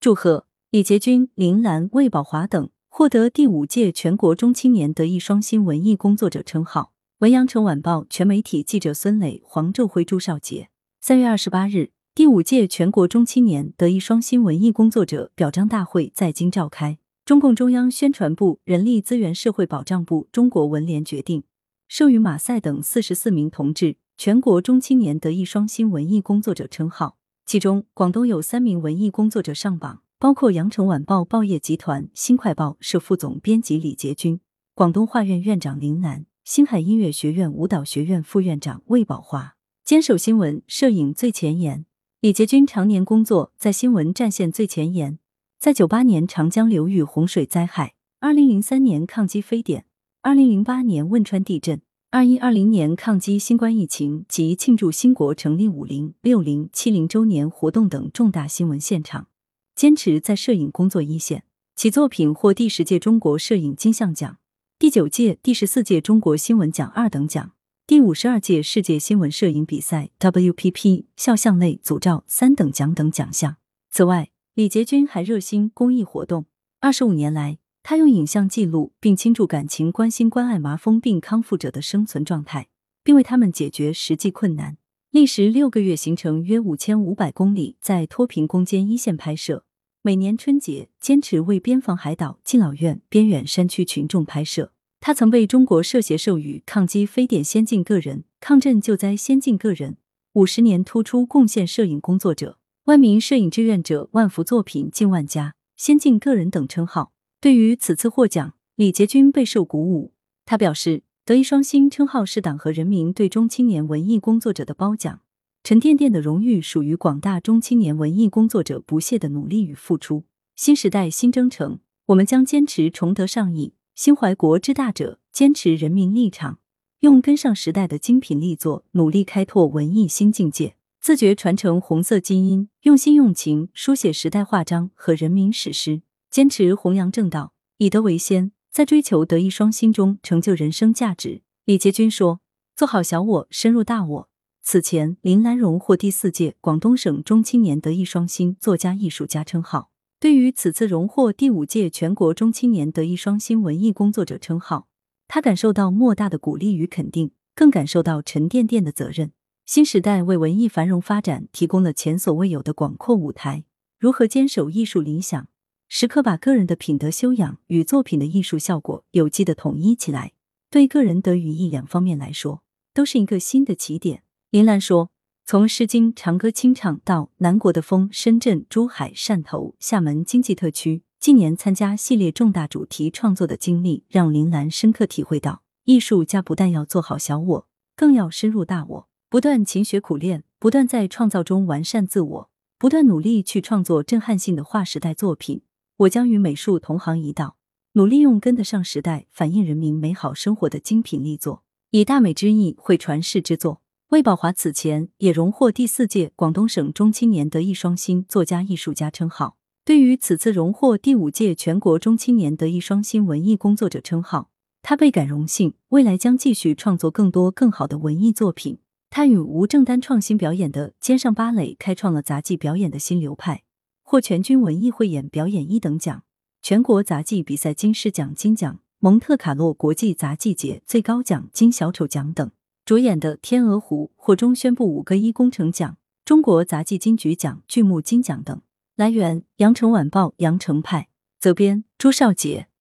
祝贺李杰军、林兰、魏宝华等获得第五届全国中青年德艺双馨文艺工作者称号。文阳城晚报全媒体记者孙磊、黄昼辉、朱少杰。三月二十八日，第五届全国中青年德艺双馨文艺工作者表彰大会在京召开。中共中央宣传部、人力资源社会保障部、中国文联决定，授予马赛等四十四名同志全国中青年德艺双馨文艺工作者称号。其中，广东有三名文艺工作者上榜，包括羊城晚报报业集团新快报社副总编辑李杰军、广东画院院长林楠、星海音乐学院舞蹈学院副院长魏宝华。坚守新闻摄影最前沿，李杰军常年工作在新闻战线最前沿。在九八年长江流域洪水灾害，二零零三年抗击非典，二零零八年汶川地震，二一二零年抗击新冠疫情及庆祝新国成立五零、六零、七零周年活动等重大新闻现场，坚持在摄影工作一线。其作品获第十届中国摄影金像奖、第九届、第十四届中国新闻奖二等奖、第五十二届世界新闻摄影比赛 WPP 肖像类组照三等奖等奖项。此外，李杰军还热心公益活动。二十五年来，他用影像记录并倾注感情，关心关爱麻风病康复者的生存状态，并为他们解决实际困难。历时六个月，行程约五千五百公里，在脱贫攻坚一线拍摄。每年春节，坚持为边防海岛、敬老院、边远山区群众拍摄。他曾被中国社协授予“抗击非典先进个人”“抗震救灾先进个人”“五十年突出贡献摄影工作者”。万名摄影志愿者、万幅作品、近万家先进个人等称号。对于此次获奖，李杰军备受鼓舞。他表示，德艺双馨称号是党和人民对中青年文艺工作者的褒奖，沉甸甸的荣誉属于广大中青年文艺工作者不懈的努力与付出。新时代新征程，我们将坚持崇德尚义、心怀国之大者，坚持人民立场，用跟上时代的精品力作，努力开拓文艺新境界。自觉传承红色基因，用心用情书写时代画章和人民史诗，坚持弘扬正道，以德为先，在追求德艺双馨中成就人生价值。李杰军说：“做好小我，深入大我。”此前，林兰荣获第四届广东省中青年德艺双馨作家艺术家称号。对于此次荣获第五届全国中青年德艺双馨文艺工作者称号，他感受到莫大的鼓励与肯定，更感受到沉甸甸的责任。新时代为文艺繁荣发展提供了前所未有的广阔舞台。如何坚守艺术理想，时刻把个人的品德修养与作品的艺术效果有机的统一起来，对个人德与义两方面来说，都是一个新的起点。林兰说：“从《诗经》长歌清唱到南国的风，深圳、珠海、汕头、厦门经济特区近年参加系列重大主题创作的经历，让林兰深刻体会到，艺术家不但要做好小我，更要深入大我。”不断勤学苦练，不断在创造中完善自我，不断努力去创作震撼性的划时代作品。我将与美术同行一道，努力用跟得上时代、反映人民美好生活的精品力作，以大美之意绘传世之作。魏宝华此前也荣获第四届广东省中青年德艺双馨作家艺术家称号。对于此次荣获第五届全国中青年德艺双馨文艺工作者称号，他倍感荣幸，未来将继续创作更多更好的文艺作品。他与吴正丹创新表演的肩上芭蕾，开创了杂技表演的新流派，获全军文艺汇演表演一等奖、全国杂技比赛金狮奖金奖、蒙特卡洛国际杂技节最高奖金小丑奖等。主演的《天鹅湖》获中宣部五个一工程奖、中国杂技金菊奖剧目金奖等。来源：羊城晚报羊城派，责编：朱少杰。